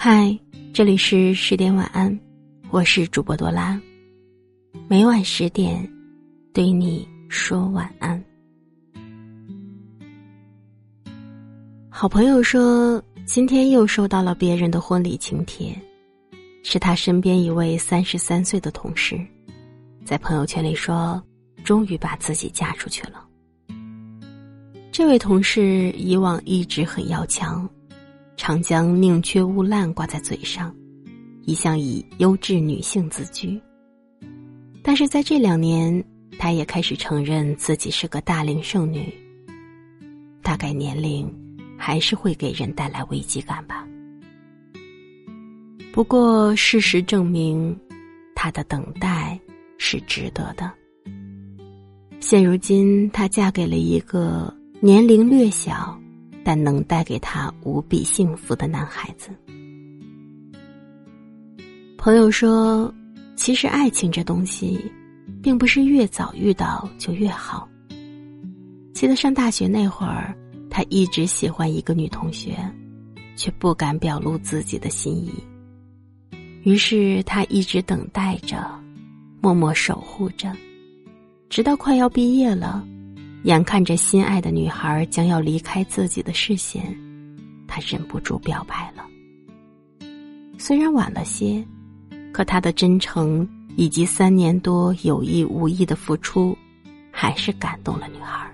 嗨，这里是十点晚安，我是主播多拉。每晚十点，对你说晚安。好朋友说，今天又收到了别人的婚礼请帖，是他身边一位三十三岁的同事，在朋友圈里说，终于把自己嫁出去了。这位同事以往一直很要强。常将宁缺毋滥挂在嘴上，一向以优质女性自居。但是在这两年，她也开始承认自己是个大龄剩女。大概年龄还是会给人带来危机感吧。不过事实证明，她的等待是值得的。现如今，她嫁给了一个年龄略小。但能带给他无比幸福的男孩子。朋友说：“其实爱情这东西，并不是越早遇到就越好。”记得上大学那会儿，他一直喜欢一个女同学，却不敢表露自己的心意。于是他一直等待着，默默守护着，直到快要毕业了。眼看着心爱的女孩将要离开自己的视线，他忍不住表白了。虽然晚了些，可他的真诚以及三年多有意无意的付出，还是感动了女孩。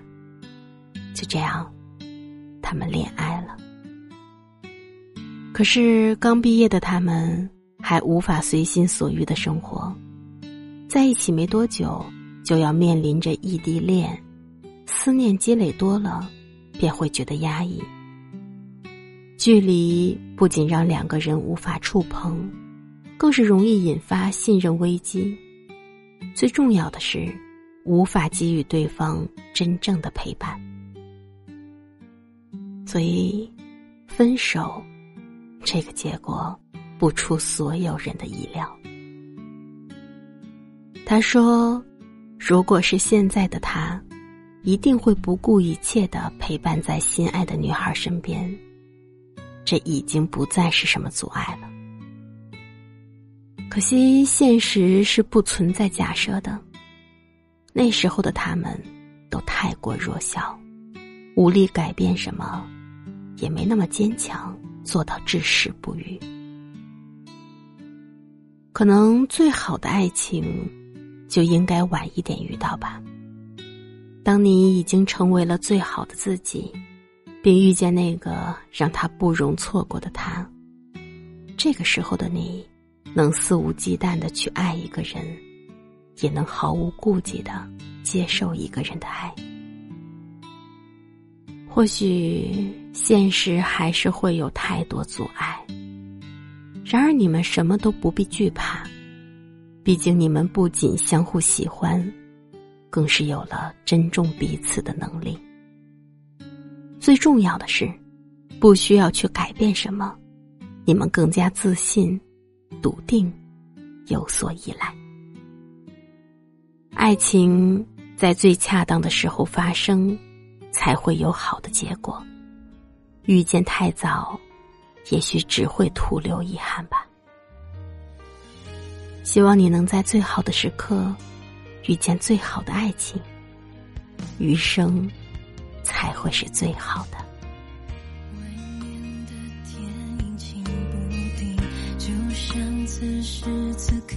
就这样，他们恋爱了。可是刚毕业的他们还无法随心所欲的生活，在一起没多久，就要面临着异地恋。思念积累多了，便会觉得压抑。距离不仅让两个人无法触碰，更是容易引发信任危机。最重要的是，无法给予对方真正的陪伴。所以，分手这个结果不出所有人的意料。他说：“如果是现在的他。”一定会不顾一切的陪伴在心爱的女孩身边，这已经不再是什么阻碍了。可惜现实是不存在假设的，那时候的他们都太过弱小，无力改变什么，也没那么坚强，做到至死不渝。可能最好的爱情，就应该晚一点遇到吧。当你已经成为了最好的自己，并遇见那个让他不容错过的他，这个时候的你，能肆无忌惮的去爱一个人，也能毫无顾忌的接受一个人的爱。或许现实还是会有太多阻碍，然而你们什么都不必惧怕，毕竟你们不仅相互喜欢。更是有了珍重彼此的能力。最重要的是，不需要去改变什么，你们更加自信、笃定，有所依赖。爱情在最恰当的时候发生，才会有好的结果。遇见太早，也许只会徒留遗憾吧。希望你能在最好的时刻。遇见最好的爱情，余生才会是最好的。外面的天阴晴不定，就像此时此刻